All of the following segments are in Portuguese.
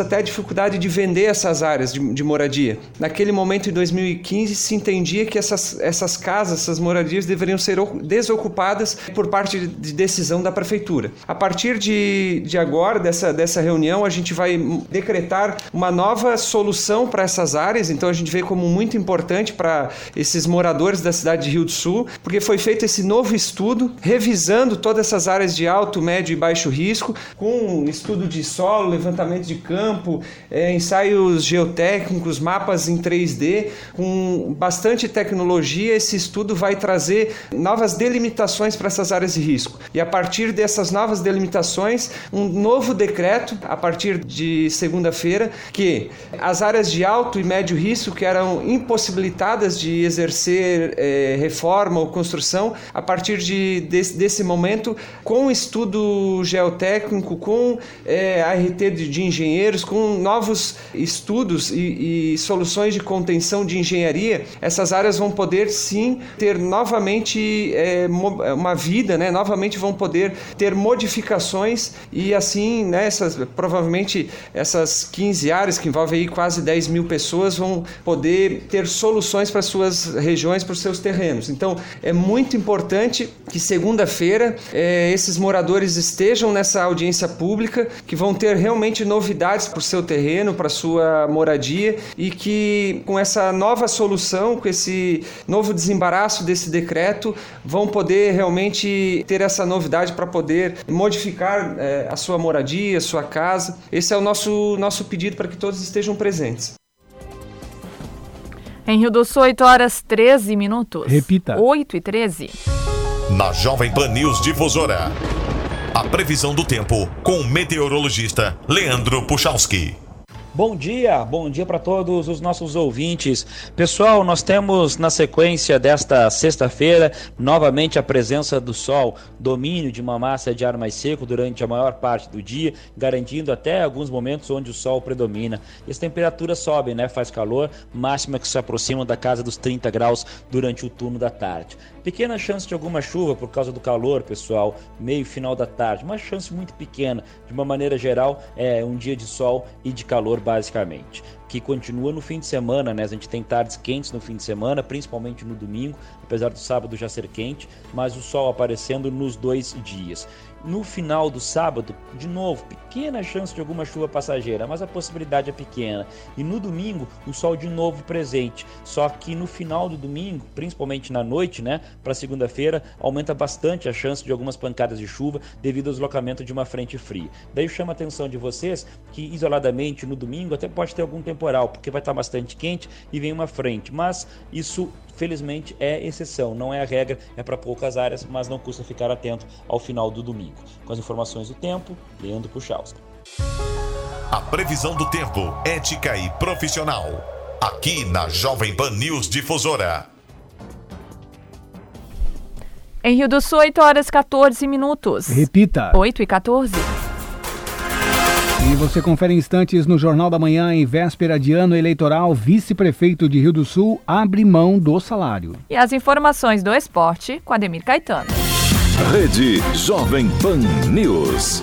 até a dificuldade de vender essas áreas de, de, moradia. Naquele momento, em 2015, se entendia que essas, essas casas, essas moradias deveriam ser desocupadas por parte de decisão da prefeitura. A partir de, de agora, dessa, dessa reunião, a gente vai decretar uma nova solução para essas áreas, então a gente vê como muito importante para esses moradores da cidade de Rio do Sul, porque foi feito esse novo estudo, revisando todas essas áreas de alto, médio e baixo risco, com estudo de solo, levantamento de campo, campo, é, ensaios geotécnicos, mapas em 3D, com bastante tecnologia. Esse estudo vai trazer novas delimitações para essas áreas de risco. E a partir dessas novas delimitações, um novo decreto, a partir de segunda-feira, que as áreas de alto e médio risco que eram impossibilitadas de exercer é, reforma ou construção, a partir de, desse, desse momento, com estudo geotécnico, com é, ART de, de engenheiro, engenheiros com novos estudos e, e, soluções de contenção de engenharia, essas áreas vão poder sim ter novamente é, uma vida, né? novamente vão poder ter modificações e assim, né, essas, provavelmente essas 15 áreas que envolvem aí quase 10 mil pessoas vão poder ter soluções para suas regiões, para os seus terrenos. Então é muito importante que segunda-feira é, esses moradores estejam nessa audiência pública, que vão ter realmente novidades para o seu terreno, para sua moradia e que com essa nova solução, com esse novo desembaraço desse decreto, vão poder realmente ter essa novidade para poder modificar é, a sua moradia, a sua casa. Esse é o nosso, nosso pedido para que todos estejam presentes. Em Rio do Sul, 8 horas 13 minutos. Repita. 8 e 13. Na Jovem Pan News Difusora. A previsão do tempo com o meteorologista Leandro Puchalski. Bom dia, bom dia para todos os nossos ouvintes. Pessoal, nós temos na sequência desta sexta-feira novamente a presença do sol, domínio de uma massa de ar mais seco durante a maior parte do dia, garantindo até alguns momentos onde o sol predomina. E as temperaturas sobem, né? Faz calor, máxima que se aproxima da casa dos 30 graus durante o turno da tarde. Pequena chance de alguma chuva por causa do calor, pessoal, meio final da tarde, uma chance muito pequena. De uma maneira geral, é um dia de sol e de calor basicamente. Que continua no fim de semana, né? A gente tem tardes quentes no fim de semana, principalmente no domingo, apesar do sábado já ser quente, mas o sol aparecendo nos dois dias. No final do sábado, de novo, pequena chance de alguma chuva passageira, mas a possibilidade é pequena. E no domingo, o sol de novo presente. Só que no final do domingo, principalmente na noite, né, para segunda-feira, aumenta bastante a chance de algumas pancadas de chuva devido ao deslocamento de uma frente fria. Daí chama a atenção de vocês que isoladamente no domingo até pode ter algum temporal, porque vai estar bastante quente e vem uma frente, mas isso felizmente é exceção, não é a regra, é para poucas áreas, mas não custa ficar atento ao final do domingo. Com as informações do tempo, Leandro Puchalski. A previsão do tempo, ética e profissional. Aqui na Jovem Pan News Difusora. Em Rio do Sul, 8 horas 14 minutos. Repita. 8 e 14. E você confere instantes no Jornal da Manhã, em véspera de ano eleitoral, vice-prefeito de Rio do Sul abre mão do salário. E as informações do esporte com Ademir Caetano. Rede Jovem Pan News.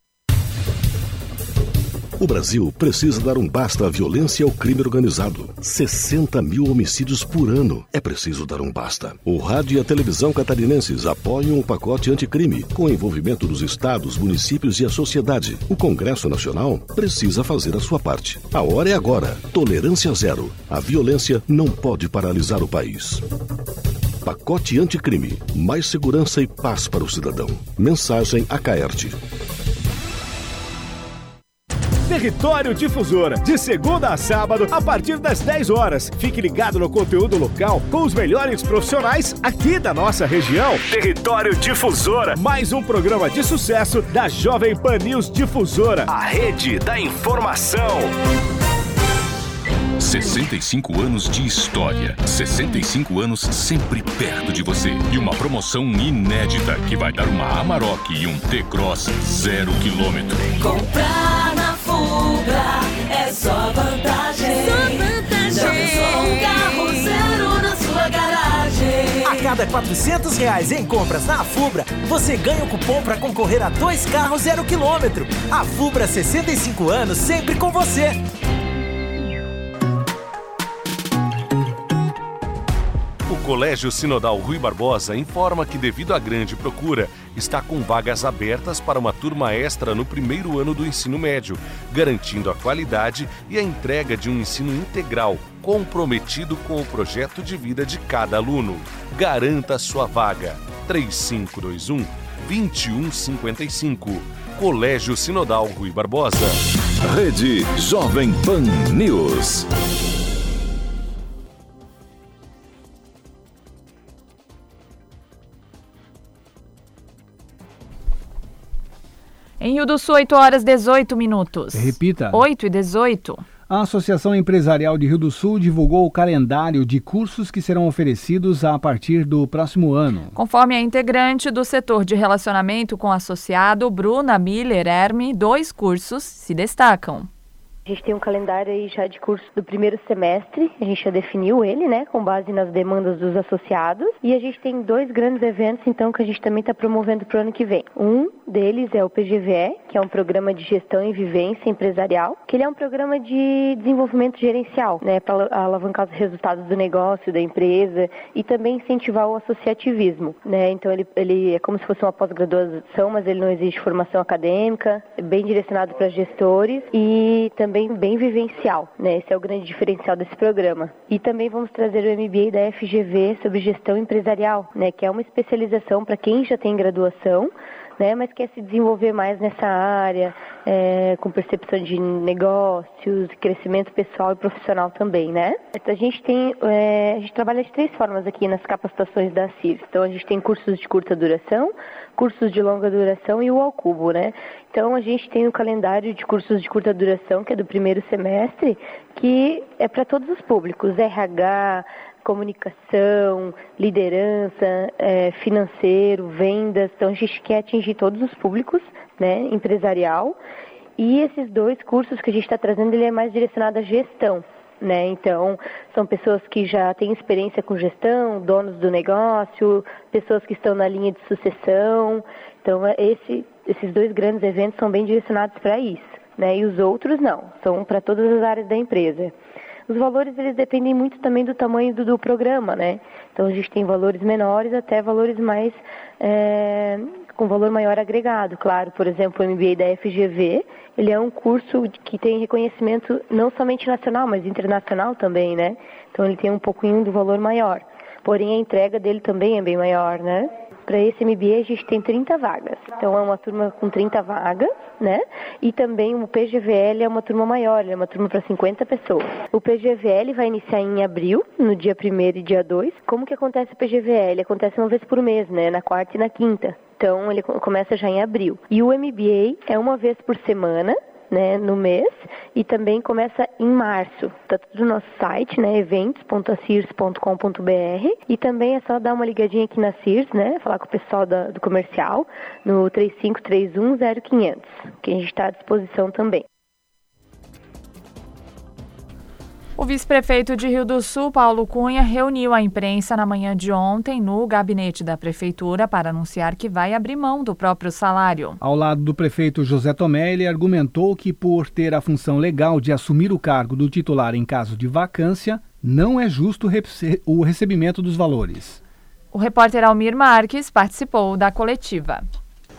O Brasil precisa dar um basta à violência e ao crime organizado. 60 mil homicídios por ano. É preciso dar um basta. O rádio e a televisão catarinenses apoiam o pacote anticrime, com envolvimento dos estados, municípios e a sociedade. O Congresso Nacional precisa fazer a sua parte. A hora é agora. Tolerância zero. A violência não pode paralisar o país. Pacote anticrime. Mais segurança e paz para o cidadão. Mensagem a Caerte. Território Difusora, de segunda a sábado, a partir das 10 horas. Fique ligado no conteúdo local com os melhores profissionais aqui da nossa região. Território Difusora, mais um programa de sucesso da Jovem Pan News Difusora, a rede da informação. 65 anos de história. 65 anos sempre perto de você. E uma promoção inédita que vai dar uma Amarok e um T-Cross zero quilômetro. Comprar Fubra é só vantagem. Só vantagem. Já pensou um carro zero na sua garagem? A cada 400 reais em compras na Fubra, você ganha o um cupom para concorrer a dois carros zero quilômetro. A Fubra 65 anos sempre com você. Colégio Sinodal Rui Barbosa informa que, devido à grande procura, está com vagas abertas para uma turma extra no primeiro ano do ensino médio, garantindo a qualidade e a entrega de um ensino integral, comprometido com o projeto de vida de cada aluno. Garanta sua vaga. 3521 2155. Colégio Sinodal Rui Barbosa. Rede Jovem Pan News. Em Rio do Sul, 8 horas 18 minutos. Repita. 8 e 18. A Associação Empresarial de Rio do Sul divulgou o calendário de cursos que serão oferecidos a partir do próximo ano. Conforme a integrante do setor de relacionamento com associado, Bruna Miller Herme, dois cursos se destacam. Gente tem um calendário aí já de curso do primeiro semestre, a gente já definiu ele, né, com base nas demandas dos associados. E a gente tem dois grandes eventos, então, que a gente também está promovendo para o ano que vem. Um deles é o PGVE, que é um programa de gestão e vivência empresarial, que ele é um programa de desenvolvimento gerencial, né, para alavancar os resultados do negócio, da empresa e também incentivar o associativismo, né. Então, ele, ele é como se fosse uma pós-graduação, mas ele não exige formação acadêmica, é bem direcionado para gestores e também bem vivencial, né? Esse é o grande diferencial desse programa. E também vamos trazer o MBA da FGV sobre gestão empresarial, né? Que é uma especialização para quem já tem graduação, né, mas quer se desenvolver mais nessa área, é, com percepção de negócios, crescimento pessoal e profissional também, né? A gente tem, é, a gente trabalha de três formas aqui nas capacitações da CIRS. Então a gente tem cursos de curta duração, cursos de longa duração e o ao cubo, né? Então a gente tem o calendário de cursos de curta duração, que é do primeiro semestre, que é para todos os públicos, RH, comunicação, liderança, é, financeiro, vendas. Então a gente quer atingir todos os públicos, né, empresarial. E esses dois cursos que a gente está trazendo, ele é mais direcionado à gestão. Né? Então, são pessoas que já têm experiência com gestão, donos do negócio, pessoas que estão na linha de sucessão. Então, é, esse, esses dois grandes eventos são bem direcionados para isso. Né? E os outros não, são para todas as áreas da empresa. Os valores eles dependem muito também do tamanho do, do programa, né? Então a gente tem valores menores até valores mais é, com valor maior agregado, claro. Por exemplo, o MBA da FGV, ele é um curso que tem reconhecimento não somente nacional, mas internacional também, né? Então ele tem um pouquinho do valor maior. Porém a entrega dele também é bem maior, né? Para esse MBA a gente tem 30 vagas. Então é uma turma com 30 vagas, né? E também o PGVL é uma turma maior, é uma turma para 50 pessoas. O PGVL vai iniciar em abril, no dia 1 e dia 2. Como que acontece o PGVL? Acontece uma vez por mês, né? Na quarta e na quinta. Então ele começa já em abril. E o MBA é uma vez por semana, né, no mês e também começa em março. Está tudo no nosso site, né, eventos.cirs.com.br e também é só dar uma ligadinha aqui na CIRS, né, falar com o pessoal da, do comercial no 35310500, que a gente está à disposição também. O vice-prefeito de Rio do Sul, Paulo Cunha, reuniu a imprensa na manhã de ontem no gabinete da prefeitura para anunciar que vai abrir mão do próprio salário. Ao lado do prefeito José Tomé, ele argumentou que, por ter a função legal de assumir o cargo do titular em caso de vacância, não é justo o recebimento dos valores. O repórter Almir Marques participou da coletiva.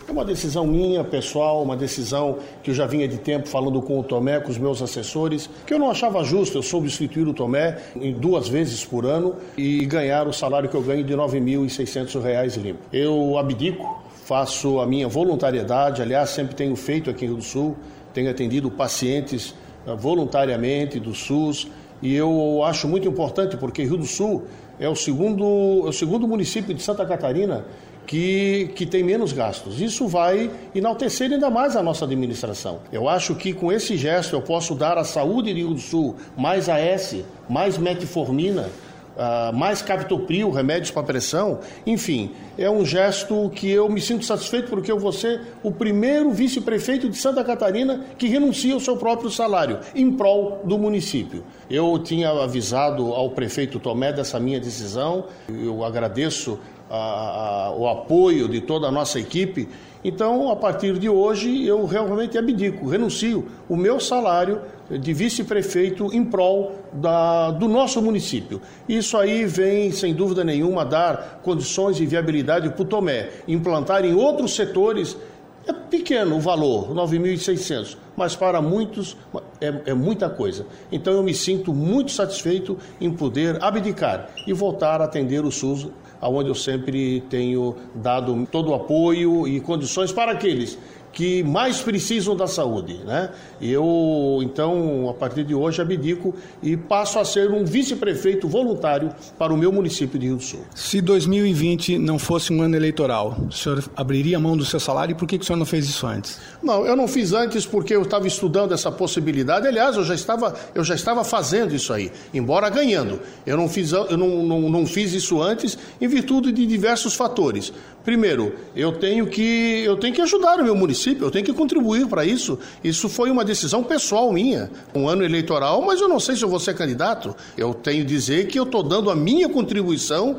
É uma decisão minha, pessoal, uma decisão que eu já vinha de tempo falando com o Tomé, com os meus assessores, que eu não achava justo eu substituir o Tomé em duas vezes por ano e ganhar o salário que eu ganho de R$ 9.600 limpo. Eu abdico, faço a minha voluntariedade, aliás, sempre tenho feito aqui no Rio do Sul, tenho atendido pacientes eh, voluntariamente do SUS e eu acho muito importante porque Rio do Sul é o segundo, é o segundo município de Santa Catarina que, que tem menos gastos. Isso vai enaltecer ainda mais a nossa administração. Eu acho que com esse gesto eu posso dar à saúde do Rio do Sul mais AS, mais metformina, Uh, mais captopril, remédios para pressão, enfim, é um gesto que eu me sinto satisfeito porque eu vou ser o primeiro vice-prefeito de Santa Catarina que renuncia ao seu próprio salário em prol do município. Eu tinha avisado ao prefeito Tomé dessa minha decisão, eu agradeço a, a, o apoio de toda a nossa equipe. Então, a partir de hoje, eu realmente abdico, renuncio o meu salário de vice-prefeito em prol da, do nosso município. Isso aí vem, sem dúvida nenhuma, dar condições e viabilidade para o Tomé implantar em outros setores. É pequeno o valor, 9.600, mas para muitos é, é muita coisa. Então eu me sinto muito satisfeito em poder abdicar e voltar a atender o SUS aonde eu sempre tenho dado todo o apoio e condições para aqueles que mais precisam da saúde, né? E eu, então, a partir de hoje, abdico e passo a ser um vice-prefeito voluntário para o meu município de Rio do Sul. Se 2020 não fosse um ano eleitoral, o senhor abriria mão do seu salário e por que, que o senhor não fez isso antes? Não, eu não fiz antes porque eu estava estudando essa possibilidade. Aliás, eu já estava, eu já estava fazendo isso aí, embora ganhando. Eu não fiz, eu não, não, não fiz isso antes em virtude de diversos fatores. Primeiro, eu tenho que eu tenho que ajudar o meu município, eu tenho que contribuir para isso. Isso foi uma decisão pessoal minha, um ano eleitoral, mas eu não sei se eu vou ser candidato. Eu tenho que dizer que eu estou dando a minha contribuição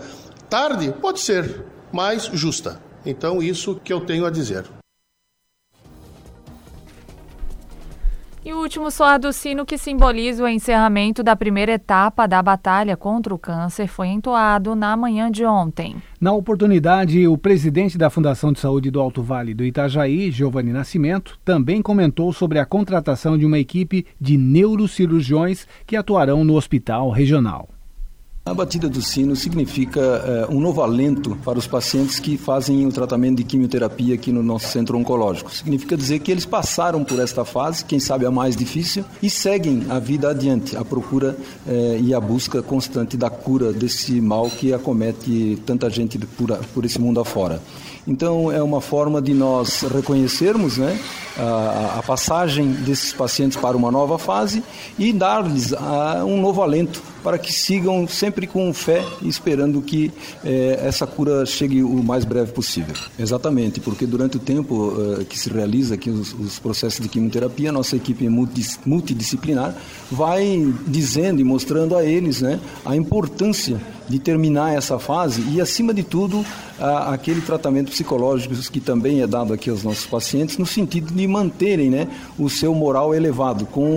tarde, pode ser, mas justa. Então, isso que eu tenho a dizer. E o último soar do sino que simboliza o encerramento da primeira etapa da batalha contra o câncer foi entoado na manhã de ontem. Na oportunidade, o presidente da Fundação de Saúde do Alto Vale do Itajaí, Giovanni Nascimento, também comentou sobre a contratação de uma equipe de neurocirurgiões que atuarão no hospital regional. A batida do sino significa uh, um novo alento para os pacientes que fazem o tratamento de quimioterapia aqui no nosso centro oncológico. Significa dizer que eles passaram por esta fase, quem sabe a mais difícil, e seguem a vida adiante, a procura uh, e a busca constante da cura desse mal que acomete tanta gente por, por esse mundo afora. Então, é uma forma de nós reconhecermos né, a, a passagem desses pacientes para uma nova fase e dar-lhes um novo alento para que sigam sempre com fé e esperando que eh, essa cura chegue o mais breve possível. Exatamente, porque durante o tempo eh, que se realiza aqui os, os, processos de quimioterapia, nossa equipe multidisciplinar vai dizendo e mostrando a eles né, a importância de terminar essa fase e, acima de tudo, a, aquele tratamento psicológico que também é dado aqui aos nossos pacientes, no sentido de manterem né, o seu moral elevado, com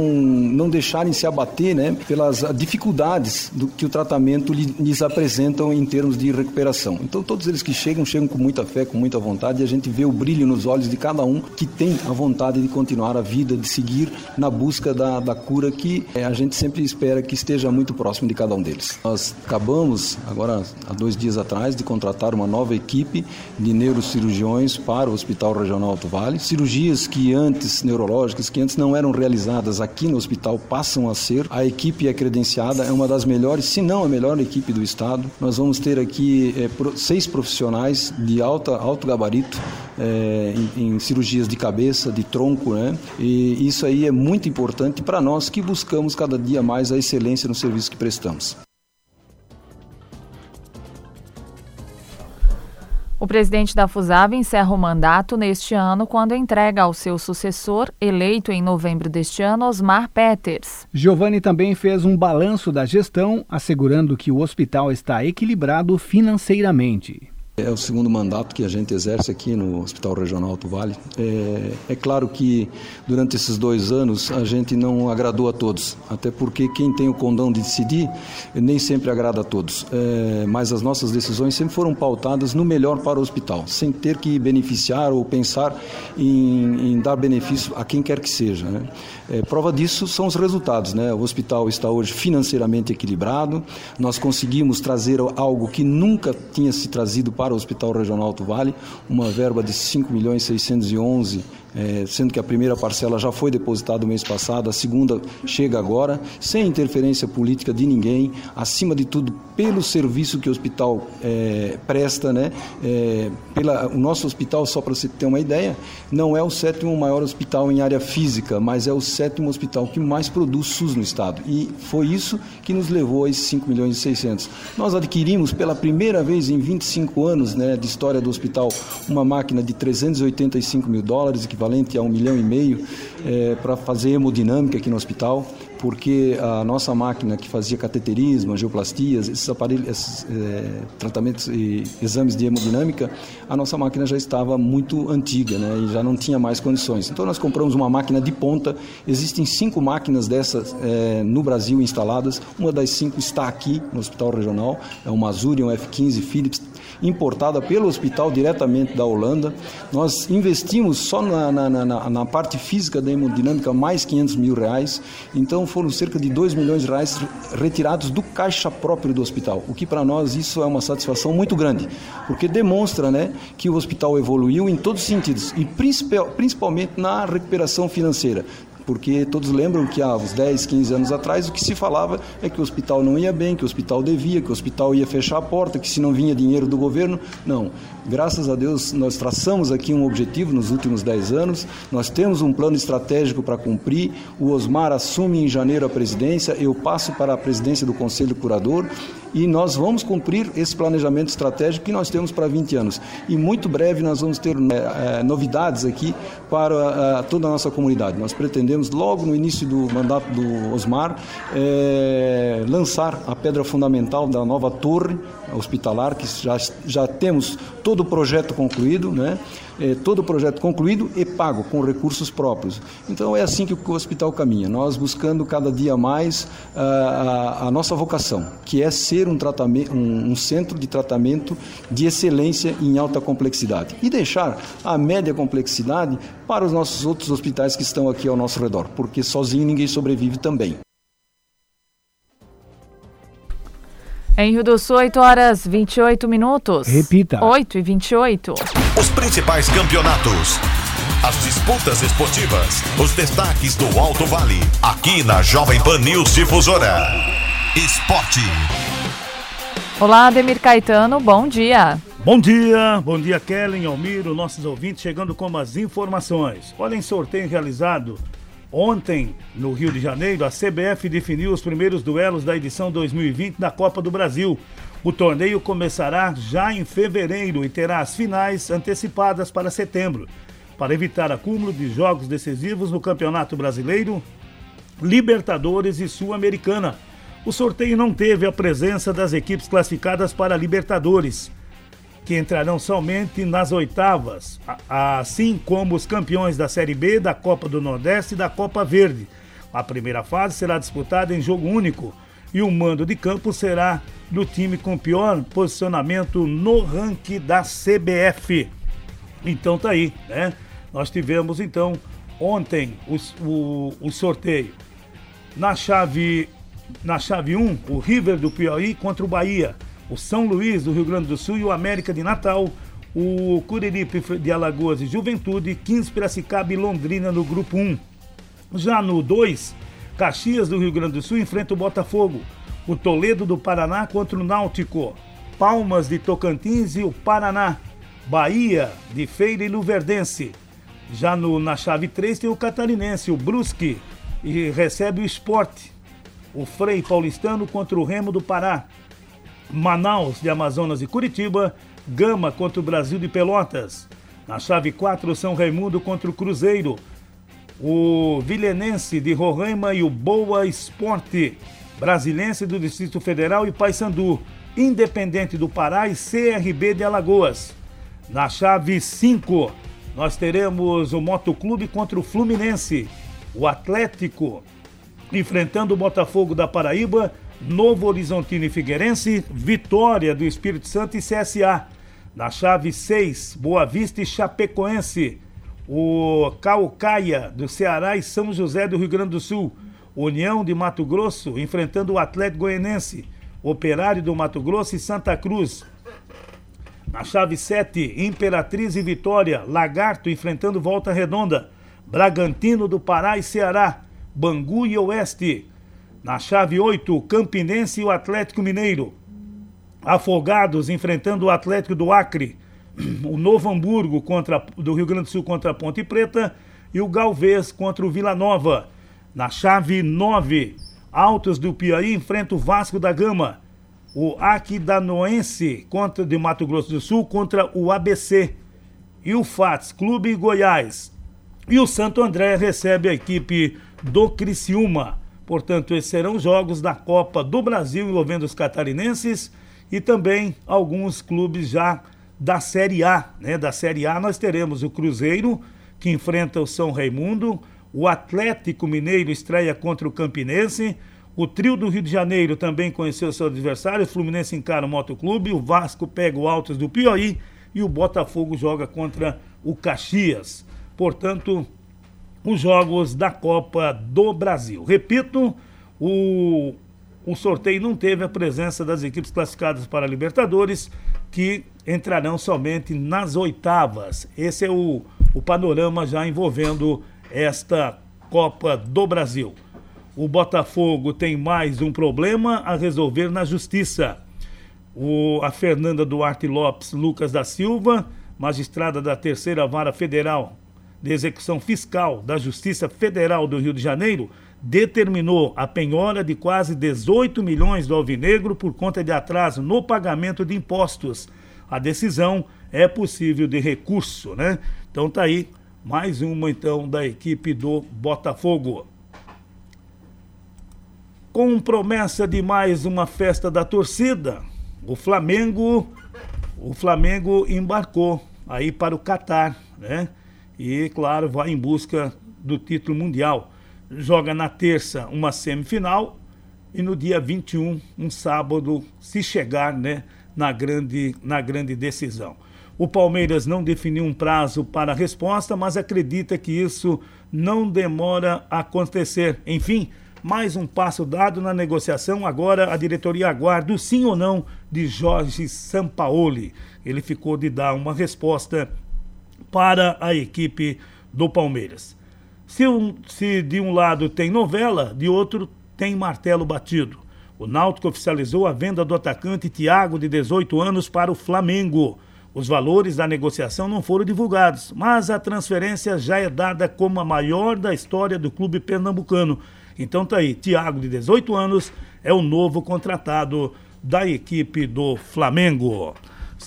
não deixarem se abater né, pelas dificuldades do que o tratamento lhes apresentam em termos de recuperação. Então, todos eles que chegam, chegam com muita fé, com muita vontade, e a gente vê o brilho nos olhos de cada um que tem a vontade de continuar a vida, de seguir na busca da, da cura que é, a gente sempre espera que esteja muito próximo de cada um deles. Nós acabamos, agora há dois dias atrás, de contratar uma nova equipe de neurocirurgiões para o Hospital Regional Alto Vale. Cirurgias que antes, neurológicas, que antes não eram realizadas aqui no hospital, passam a ser. A equipe é credenciada, é uma das melhores, se não a melhor equipe do estado. Nós vamos ter aqui é, seis profissionais de alta, alto gabarito é, em, em cirurgias de cabeça, de tronco, né? E isso aí é muito importante para nós que buscamos cada dia mais a excelência no serviço que prestamos. O presidente da FUSAV encerra o mandato neste ano quando entrega ao seu sucessor, eleito em novembro deste ano, Osmar Peters. Giovanni também fez um balanço da gestão, assegurando que o hospital está equilibrado financeiramente. É o segundo mandato que a gente exerce aqui no Hospital Regional Alto Vale. É, é, claro que durante esses dois anos a gente não agradou a todos, até porque quem tem o condão de decidir nem sempre agrada a todos. É, mas as nossas decisões sempre foram pautadas no melhor para o hospital, sem ter que beneficiar ou pensar em, em dar benefício a quem quer que seja. Né? É, prova disso são os resultados. Né? O hospital está hoje financeiramente equilibrado, nós conseguimos trazer algo que nunca tinha se trazido para o Hospital Regional Alto Vale, uma verba de 5 milhões 611 é, sendo que a primeira parcela já foi depositada no mês passado, a segunda chega agora, sem interferência política de ninguém, acima de tudo pelo serviço que o hospital é, presta, né? É, pela, o nosso hospital, só para você ter uma ideia, não é o sétimo maior hospital em área física, mas é o sétimo hospital que mais produz SUS no estado. E foi isso que nos levou a esses 5 milhões e 600. Nós adquirimos pela primeira vez em 25 anos né, de história do hospital uma máquina de 385 mil dólares, equivalente equivalente a um milhão e meio, é, para fazer hemodinâmica aqui no hospital, porque a nossa máquina que fazia cateterismo, angioplastias, esses aparelhos, esses, é, tratamentos e exames de hemodinâmica, a nossa máquina já estava muito antiga né, e já não tinha mais condições. Então nós compramos uma máquina de ponta, existem cinco máquinas dessas é, no Brasil instaladas, uma das cinco está aqui no Hospital Regional, é uma Azurion F15 Philips importada pelo hospital diretamente da Holanda. Nós investimos só na, na, na, na parte física da hemodinâmica mais 500 mil reais, então foram cerca de 2 milhões de reais retirados do caixa próprio do hospital, o que para nós isso é uma satisfação muito grande, porque demonstra né, que o hospital evoluiu em todos os sentidos e principalmente na recuperação financeira porque todos lembram que há uns 10, 15 anos atrás o que se falava é que o hospital não ia bem, que o hospital devia, que o hospital ia fechar a porta, que se não vinha dinheiro do governo. Não. Graças a Deus nós traçamos aqui um objetivo nos últimos 10 anos, nós temos um plano estratégico para cumprir. O Osmar assume em janeiro a presidência, eu passo para a presidência do Conselho Curador e nós vamos cumprir esse planejamento estratégico que nós temos para 20 anos. E muito breve nós vamos ter é, novidades aqui para é, toda a nossa comunidade. Nós pretendemos, logo no início do mandato do Osmar, é, lançar a pedra fundamental da nova torre hospitalar, que já, já temos todo o projeto concluído, né? É, todo o projeto concluído e pago com recursos próprios. Então é assim que o hospital caminha, nós buscando cada dia mais a, a, a nossa vocação, que é ser um, tratamento, um, um centro de tratamento de excelência em alta complexidade e deixar a média complexidade para os nossos outros hospitais que estão aqui ao nosso redor, porque sozinho ninguém sobrevive também. Em Rio do Sul, 8 horas 28 minutos. Repita. 8 e 28. Os principais campeonatos. As disputas esportivas. Os destaques do Alto Vale. Aqui na Jovem Pan News Difusora. Esporte. Olá, Ademir Caetano, bom dia. Bom dia, bom dia Kellen, Almiro, nossos ouvintes chegando com as informações. Olha em sorteio realizado Ontem, no Rio de Janeiro, a CBF definiu os primeiros duelos da edição 2020 da Copa do Brasil. O torneio começará já em fevereiro e terá as finais antecipadas para setembro, para evitar acúmulo de jogos decisivos no Campeonato Brasileiro, Libertadores e Sul-Americana. O sorteio não teve a presença das equipes classificadas para Libertadores que entrarão somente nas oitavas, assim como os campeões da Série B, da Copa do Nordeste e da Copa Verde. A primeira fase será disputada em jogo único e o mando de campo será do time com pior posicionamento no ranking da CBF. Então tá aí, né? Nós tivemos então ontem o, o, o sorteio. Na chave na chave 1, o River do Piauí contra o Bahia o São Luís do Rio Grande do Sul e o América de Natal, o Curiripe de Alagoas e Juventude, 15 Piracicaba e Londrina no grupo 1. Já no 2, Caxias do Rio Grande do Sul enfrenta o Botafogo, o Toledo do Paraná contra o Náutico, Palmas de Tocantins e o Paraná, Bahia de Feira e Luverdense. Já no, na chave 3 tem o Catarinense, o Brusque, e recebe o Esporte, o Frei Paulistano contra o Remo do Pará. Manaus de Amazonas e Curitiba, Gama contra o Brasil de Pelotas. Na chave 4, São Raimundo contra o Cruzeiro. O Vilhenense de Roraima e o Boa Esporte. Brasilense do Distrito Federal e Paysandu. Independente do Pará e CRB de Alagoas. Na chave 5, nós teremos o Motoclube contra o Fluminense. O Atlético enfrentando o Botafogo da Paraíba. Novo Horizontino e Figueirense. Vitória do Espírito Santo e CSA. Na chave 6, Boa Vista e Chapecoense. O Caucaia do Ceará e São José do Rio Grande do Sul. União de Mato Grosso enfrentando o Atlético Goianense. Operário do Mato Grosso e Santa Cruz. Na chave 7, Imperatriz e Vitória. Lagarto enfrentando Volta Redonda. Bragantino do Pará e Ceará. Bangu e Oeste. Na chave 8, Campinense e o Atlético Mineiro. Afogados enfrentando o Atlético do Acre, o Novo Hamburgo contra, do Rio Grande do Sul contra a Ponte Preta e o Galvez contra o Vila Nova. Na chave 9, Altos do Piauí enfrenta o Vasco da Gama. O Aquidanoense contra de Mato Grosso do Sul contra o ABC. E o FATS Clube Goiás. E o Santo André recebe a equipe do Criciúma. Portanto, esses serão jogos da Copa do Brasil envolvendo os catarinenses e também alguns clubes já da Série A. Né? Da Série A nós teremos o Cruzeiro, que enfrenta o São Raimundo, o Atlético Mineiro estreia contra o Campinense, o trio do Rio de Janeiro também conheceu seu adversário, o Fluminense encara o Motoclube, o Vasco pega o Altos do Piauí e o Botafogo joga contra o Caxias. Portanto, os jogos da Copa do Brasil. Repito, o o sorteio não teve a presença das equipes classificadas para a Libertadores, que entrarão somente nas oitavas. Esse é o, o panorama já envolvendo esta Copa do Brasil. O Botafogo tem mais um problema a resolver na justiça. O, a Fernanda Duarte Lopes Lucas da Silva, magistrada da Terceira Vara Federal de Execução Fiscal da Justiça Federal do Rio de Janeiro, determinou a penhora de quase 18 milhões do Alvinegro por conta de atraso no pagamento de impostos. A decisão é possível de recurso, né? Então tá aí mais uma então da equipe do Botafogo. Com promessa de mais uma festa da torcida, o Flamengo, o Flamengo embarcou aí para o Catar, né? E claro, vai em busca do título mundial joga na terça uma semifinal e no dia 21, um sábado, se chegar né, na, grande, na grande decisão. O Palmeiras não definiu um prazo para a resposta, mas acredita que isso não demora a acontecer. Enfim, mais um passo dado na negociação. Agora a diretoria aguarda o sim ou não de Jorge Sampaoli. Ele ficou de dar uma resposta para a equipe do Palmeiras. Se, um, se de um lado tem novela, de outro tem martelo batido. O Náutico oficializou a venda do atacante Thiago, de 18 anos, para o Flamengo. Os valores da negociação não foram divulgados, mas a transferência já é dada como a maior da história do clube pernambucano. Então tá aí, Thiago, de 18 anos, é o novo contratado da equipe do Flamengo.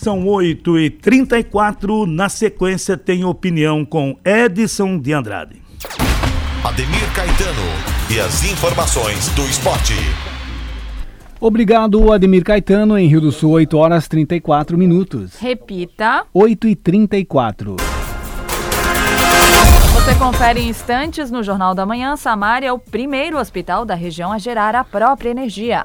São 8h34, na sequência tem opinião com Edson de Andrade. Ademir Caetano e as informações do esporte. Obrigado, Ademir Caetano, em Rio do Sul, 8 horas 34 minutos. Repita. 8 e 34. Você confere em instantes no Jornal da Manhã. Samar é o primeiro hospital da região a gerar a própria energia.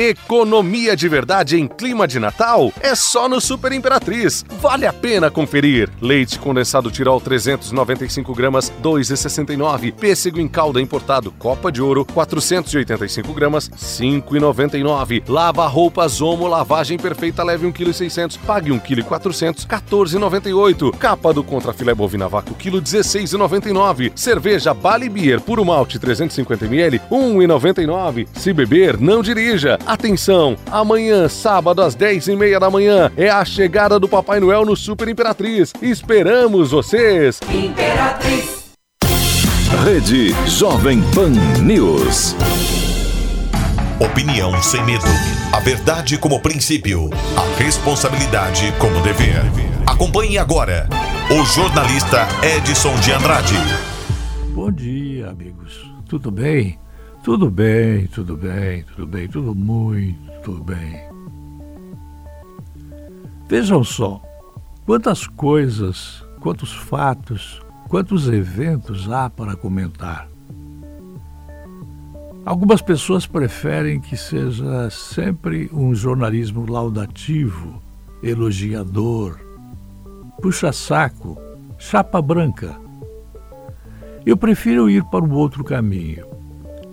Economia de verdade em clima de Natal é só no Super Imperatriz. Vale a pena conferir. Leite condensado Tirol 395 gramas, 2,69. Pêssego em calda importado Copa de Ouro 485 gramas, 5,99. Lava roupas Omo lavagem perfeita leve 1,6 kg, pague 1,4 kg, 14,98. Capa do contra filé bovina vácuo quilo 16,99. Cerveja Bali Beer puro malte 350 ml, 1,99. Se beber, não dirija. Atenção! Amanhã, sábado, às 10 e meia da manhã, é a chegada do Papai Noel no Super Imperatriz. Esperamos vocês! Imperatriz. Rede Jovem Pan News. Opinião sem medo. A verdade como princípio. A responsabilidade como dever. Acompanhe agora o jornalista Edson de Andrade. Bom dia, amigos. Tudo bem? Tudo bem, tudo bem, tudo bem, tudo muito bem. Vejam só, quantas coisas, quantos fatos, quantos eventos há para comentar. Algumas pessoas preferem que seja sempre um jornalismo laudativo, elogiador, puxa-saco, chapa branca. Eu prefiro ir para um outro caminho.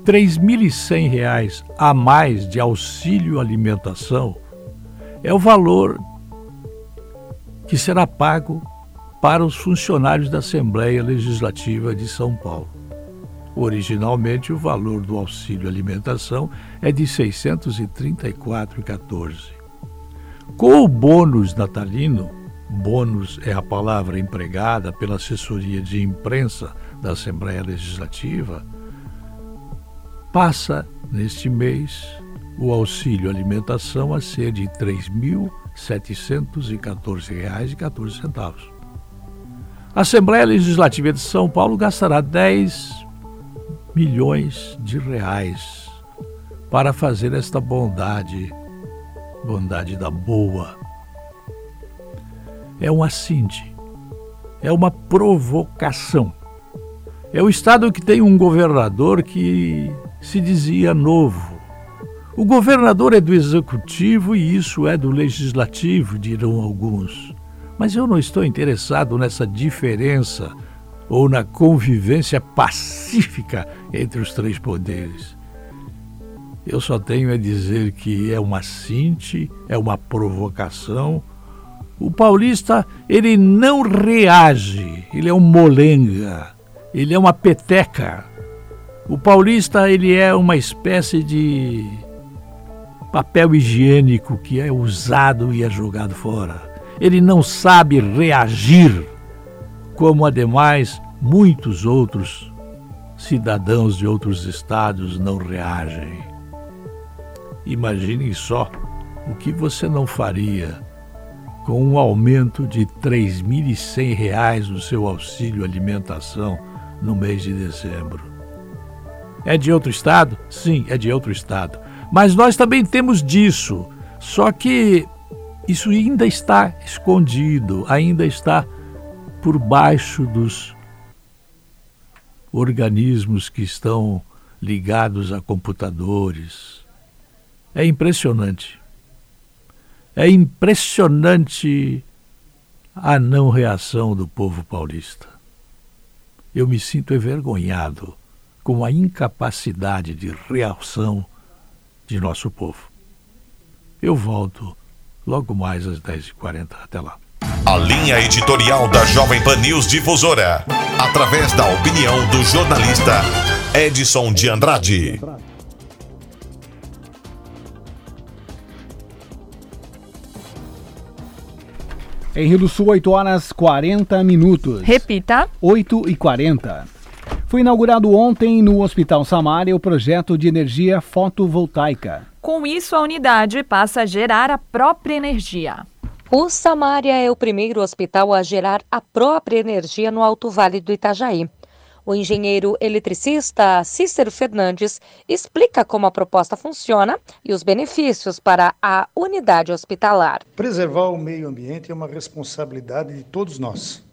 R$ 3.100 a mais de auxílio alimentação é o valor que será pago para os funcionários da Assembleia Legislativa de São Paulo. Originalmente, o valor do auxílio alimentação é de R$ 634,14. Com o bônus natalino, bônus é a palavra empregada pela assessoria de imprensa da Assembleia Legislativa, passa neste mês o auxílio alimentação a ser de R$ 3.714,14. A Assembleia Legislativa de São Paulo gastará 10 milhões de reais para fazer esta bondade, bondade da boa. É um assinte, é uma provocação. É o estado que tem um governador que se dizia novo. O governador é do executivo e isso é do legislativo, dirão alguns. Mas eu não estou interessado nessa diferença ou na convivência pacífica entre os três poderes. Eu só tenho a dizer que é uma cinte, é uma provocação. O paulista, ele não reage, ele é um molenga, ele é uma peteca. O paulista, ele é uma espécie de papel higiênico que é usado e é jogado fora. Ele não sabe reagir como ademais muitos outros cidadãos de outros estados não reagem. Imaginem só o que você não faria com um aumento de R$ 3.100 no seu auxílio alimentação no mês de dezembro. É de outro estado? Sim, é de outro estado. Mas nós também temos disso. Só que isso ainda está escondido, ainda está por baixo dos organismos que estão ligados a computadores. É impressionante. É impressionante a não reação do povo paulista. Eu me sinto envergonhado com a incapacidade de reação de nosso povo. Eu volto logo mais às 10h40. Até lá. A linha editorial da Jovem Pan News Difusora, através da opinião do jornalista Edson de Andrade. Em Rio do Sul, 8 horas 40 minutos. Repita. 8 e 40. Foi inaugurado ontem no Hospital Samária o projeto de energia fotovoltaica. Com isso, a unidade passa a gerar a própria energia. O Samária é o primeiro hospital a gerar a própria energia no Alto Vale do Itajaí. O engenheiro eletricista Cícero Fernandes explica como a proposta funciona e os benefícios para a unidade hospitalar. Preservar o meio ambiente é uma responsabilidade de todos nós.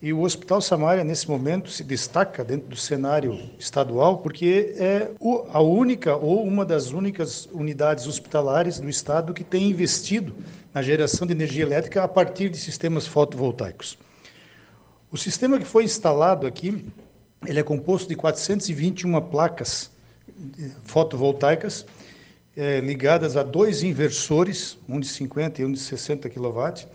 E o Hospital Samária, nesse momento, se destaca dentro do cenário estadual porque é a única ou uma das únicas unidades hospitalares do estado que tem investido na geração de energia elétrica a partir de sistemas fotovoltaicos. O sistema que foi instalado aqui, ele é composto de 421 placas fotovoltaicas é, ligadas a dois inversores, um de 50 e um de 60 kW,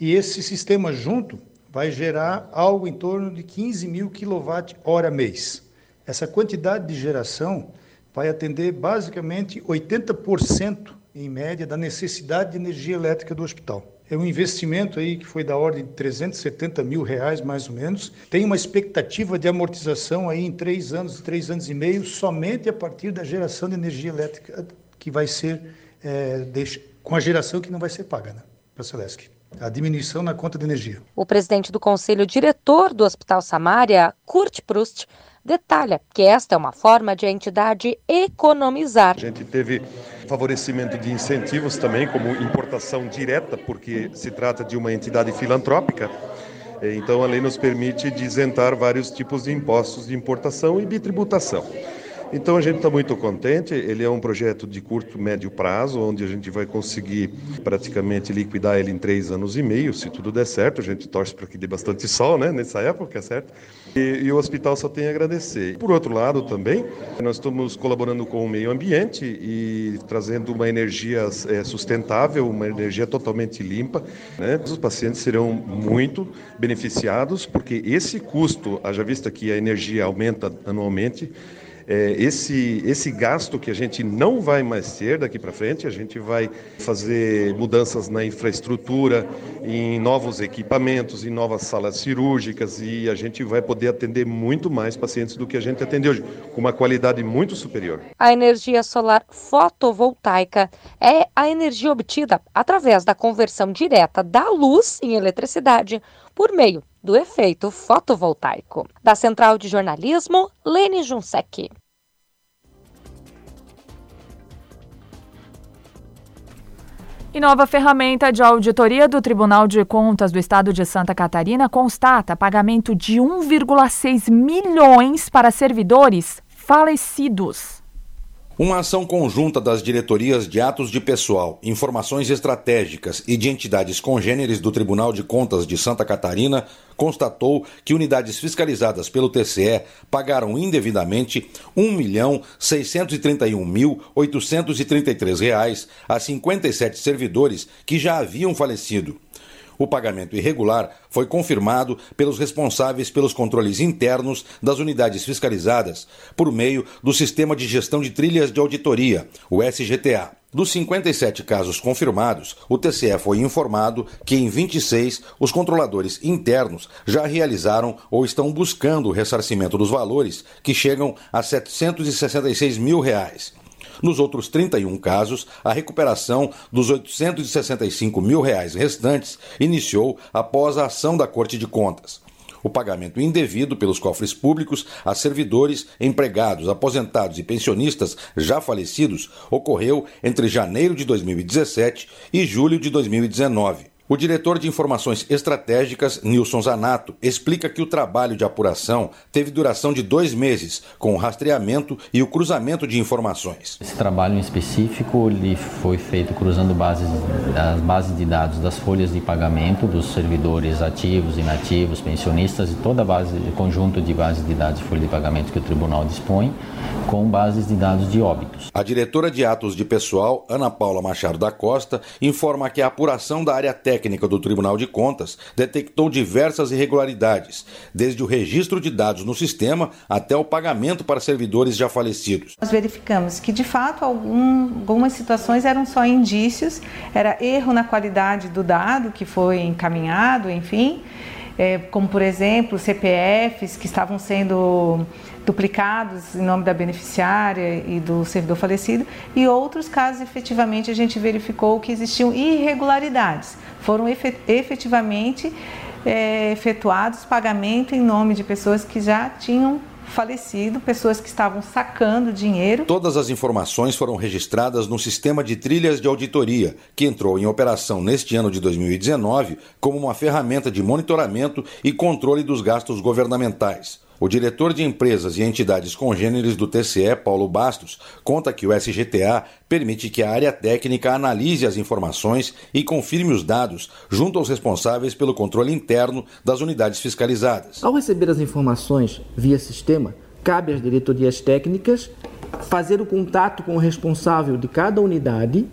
e esse sistema junto vai gerar algo em torno de 15 mil kWh mês. Essa quantidade de geração vai atender basicamente 80% em média da necessidade de energia elétrica do hospital. É um investimento aí que foi da ordem de 370 mil reais, mais ou menos. Tem uma expectativa de amortização aí em três anos, três anos e meio, somente a partir da geração de energia elétrica que vai ser, é, com a geração que não vai ser paga né, para a Celesc a diminuição na conta de energia. O presidente do conselho diretor do Hospital Samária, Kurt Prust, detalha que esta é uma forma de a entidade economizar. A gente teve favorecimento de incentivos também, como importação direta, porque se trata de uma entidade filantrópica. Então, a lei nos permite isentar vários tipos de impostos de importação e de tributação. Então a gente está muito contente. Ele é um projeto de curto, médio prazo, onde a gente vai conseguir praticamente liquidar ele em três anos e meio, se tudo der certo. A gente torce para que dê bastante sol, né? Nessa época, certo? E, e, o hospital só tem a agradecer. Por outro lado, também, nós estamos colaborando com o meio ambiente e trazendo uma energia é, sustentável, uma energia totalmente limpa. Né? Os pacientes serão muito beneficiados, porque esse custo, haja vista que a energia aumenta anualmente, é, esse, esse gasto que a gente não vai mais ter daqui para frente, a gente vai fazer mudanças na infraestrutura, em novos equipamentos, em novas salas cirúrgicas e a gente vai poder atender muito mais pacientes do que a gente atende hoje, com uma qualidade muito superior. A energia solar fotovoltaica é a energia obtida através da conversão direta da luz em eletricidade por meio do efeito fotovoltaico. Da Central de Jornalismo, Lene Junsec. E nova ferramenta de auditoria do Tribunal de Contas do Estado de Santa Catarina constata pagamento de 1,6 milhões para servidores falecidos. Uma ação conjunta das diretorias de atos de pessoal, informações estratégicas e de entidades congêneres do Tribunal de Contas de Santa Catarina constatou que unidades fiscalizadas pelo TCE pagaram indevidamente R$ 1.631.833 a 57 servidores que já haviam falecido. O pagamento irregular foi confirmado pelos responsáveis pelos controles internos das unidades fiscalizadas, por meio do Sistema de Gestão de Trilhas de Auditoria, o SGTA. Dos 57 casos confirmados, o TCE foi informado que em 26 os controladores internos já realizaram ou estão buscando o ressarcimento dos valores, que chegam a 766 mil reais. Nos outros 31 casos, a recuperação dos 865 mil reais restantes iniciou após a ação da Corte de Contas. O pagamento indevido pelos cofres públicos a servidores, empregados, aposentados e pensionistas já falecidos ocorreu entre janeiro de 2017 e julho de 2019. O diretor de Informações Estratégicas, Nilson Zanato, explica que o trabalho de apuração teve duração de dois meses, com o rastreamento e o cruzamento de informações. Esse trabalho em específico ele foi feito cruzando bases, as bases de dados das folhas de pagamento dos servidores ativos, inativos, pensionistas e toda a base, conjunto de bases de dados de folha de pagamento que o tribunal dispõe, com bases de dados de óbitos. A diretora de atos de pessoal, Ana Paula Machado da Costa, informa que a apuração da área técnica do Tribunal de Contas detectou diversas irregularidades, desde o registro de dados no sistema até o pagamento para servidores já falecidos. Nós verificamos que, de fato, algum, algumas situações eram só indícios, era erro na qualidade do dado que foi encaminhado, enfim, é, como, por exemplo, CPFs que estavam sendo duplicados em nome da beneficiária e do servidor falecido, e outros casos efetivamente a gente verificou que existiam irregularidades. Foram efetivamente é, efetuados pagamento em nome de pessoas que já tinham falecido, pessoas que estavam sacando dinheiro. Todas as informações foram registradas no sistema de trilhas de auditoria, que entrou em operação neste ano de 2019 como uma ferramenta de monitoramento e controle dos gastos governamentais. O diretor de empresas e entidades congêneres do TCE, Paulo Bastos, conta que o SGTA permite que a área técnica analise as informações e confirme os dados junto aos responsáveis pelo controle interno das unidades fiscalizadas. Ao receber as informações via sistema, cabe às diretorias técnicas fazer o contato com o responsável de cada unidade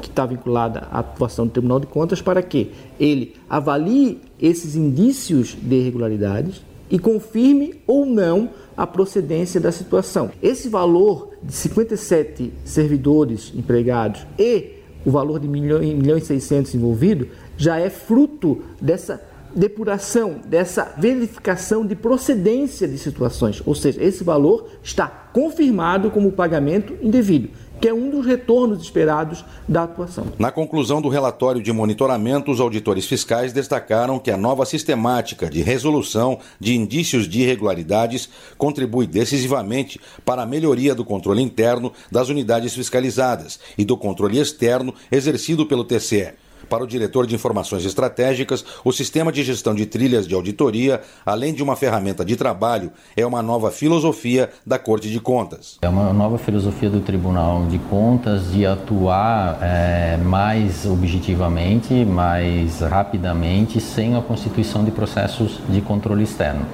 que está vinculada à atuação do Tribunal de Contas para que ele avalie esses indícios de irregularidades e confirme ou não a procedência da situação. Esse valor de 57 servidores empregados e o valor de 1 milhão, e 600 envolvido já é fruto dessa depuração, dessa verificação de procedência de situações. Ou seja, esse valor está confirmado como pagamento indevido que é um dos retornos esperados da atuação. Na conclusão do relatório de monitoramento, os auditores fiscais destacaram que a nova sistemática de resolução de indícios de irregularidades contribui decisivamente para a melhoria do controle interno das unidades fiscalizadas e do controle externo exercido pelo TCE. Para o diretor de informações estratégicas, o sistema de gestão de trilhas de auditoria, além de uma ferramenta de trabalho, é uma nova filosofia da Corte de Contas. É uma nova filosofia do Tribunal de Contas de atuar é, mais objetivamente, mais rapidamente, sem a constituição de processos de controle externo.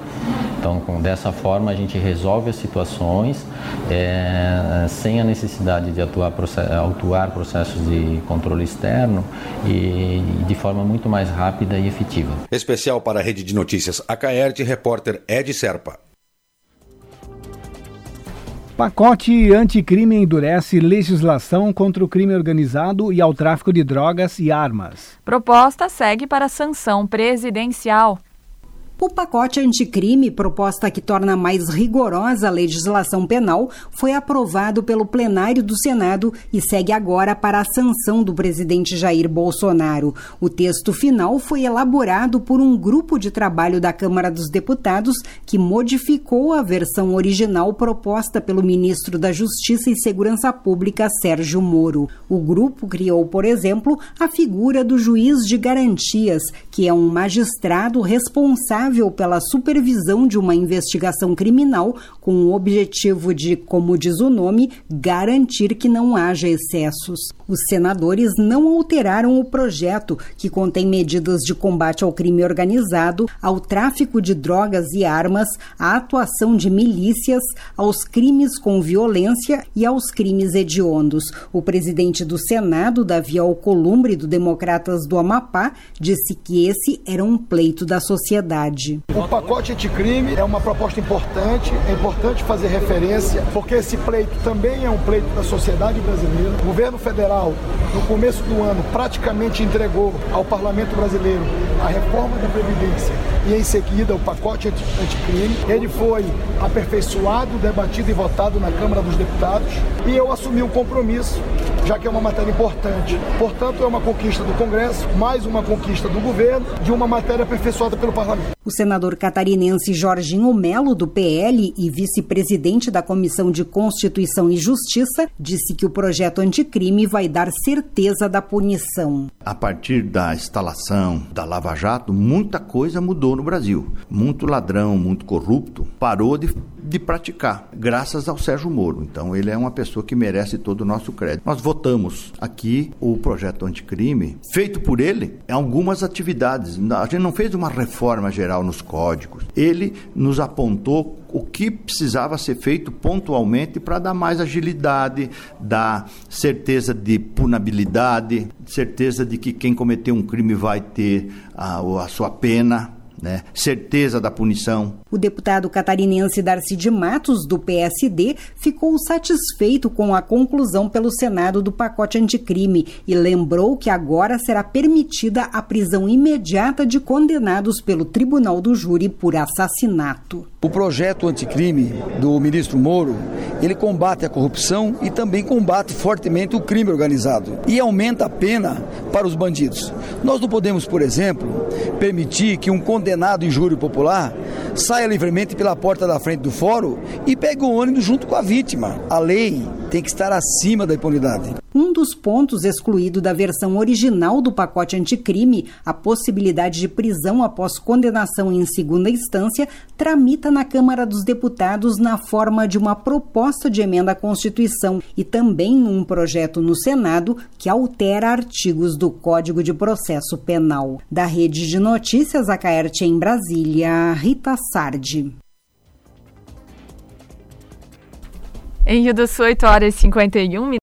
Então, com, dessa forma, a gente resolve as situações é, sem a necessidade de atuar, autuar processos de controle externo e de forma muito mais rápida e efetiva. Especial para a Rede de Notícias Acaerte, repórter Ed Serpa. Pacote anticrime endurece legislação contra o crime organizado e ao tráfico de drogas e armas. Proposta segue para sanção presidencial. O pacote anticrime, proposta que torna mais rigorosa a legislação penal, foi aprovado pelo plenário do Senado e segue agora para a sanção do presidente Jair Bolsonaro. O texto final foi elaborado por um grupo de trabalho da Câmara dos Deputados que modificou a versão original proposta pelo ministro da Justiça e Segurança Pública, Sérgio Moro. O grupo criou, por exemplo, a figura do juiz de garantias, que é um magistrado responsável responsável pela supervisão de uma investigação criminal com o objetivo de, como diz o nome, garantir que não haja excessos. Os senadores não alteraram o projeto, que contém medidas de combate ao crime organizado, ao tráfico de drogas e armas, à atuação de milícias, aos crimes com violência e aos crimes hediondos. O presidente do Senado, Davi Alcolumbre, do Democratas do Amapá, disse que esse era um pleito da sociedade. O pacote anticrime é uma proposta importante, é importante fazer referência, porque esse pleito também é um pleito da sociedade brasileira. O governo federal, no começo do ano, praticamente entregou ao parlamento brasileiro a reforma da Previdência e, em seguida, o pacote anticrime. Ele foi aperfeiçoado, debatido e votado na Câmara dos Deputados e eu assumi o compromisso, já que é uma matéria importante. Portanto, é uma conquista do Congresso, mais uma conquista do governo, de uma matéria aperfeiçoada pelo parlamento. O senador catarinense Jorginho Melo, do PL e vice-presidente da Comissão de Constituição e Justiça, disse que o projeto anticrime vai dar certeza da punição. A partir da instalação da Lava Jato, muita coisa mudou no Brasil. Muito ladrão, muito corrupto parou de de praticar, graças ao Sérgio Moro. Então, ele é uma pessoa que merece todo o nosso crédito. Nós votamos aqui o projeto anticrime, feito por ele, em algumas atividades. A gente não fez uma reforma geral nos códigos. Ele nos apontou o que precisava ser feito pontualmente para dar mais agilidade, dar certeza de punabilidade, certeza de que quem cometeu um crime vai ter a, a sua pena, né? certeza da punição. O deputado catarinense Darcy de Matos, do PSD, ficou satisfeito com a conclusão pelo Senado do pacote anticrime e lembrou que agora será permitida a prisão imediata de condenados pelo Tribunal do Júri por assassinato. O projeto anticrime do ministro Moro, ele combate a corrupção e também combate fortemente o crime organizado e aumenta a pena para os bandidos. Nós não podemos, por exemplo, permitir que um condenado em júri popular saia livremente pela porta da frente do fórum e pegue o ônibus junto com a vítima. A lei tem que estar acima da impunidade. Um dos pontos excluído da versão original do pacote anticrime, a possibilidade de prisão após condenação em segunda instância, tramita na Câmara dos Deputados na forma de uma proposta de emenda à Constituição e também um projeto no Senado que altera artigos do Código de Processo Penal. Da Rede de Notícias, a Caerte em Brasília, Rita Sardi. Em Rio do Sul, 8 horas e 51 minutos.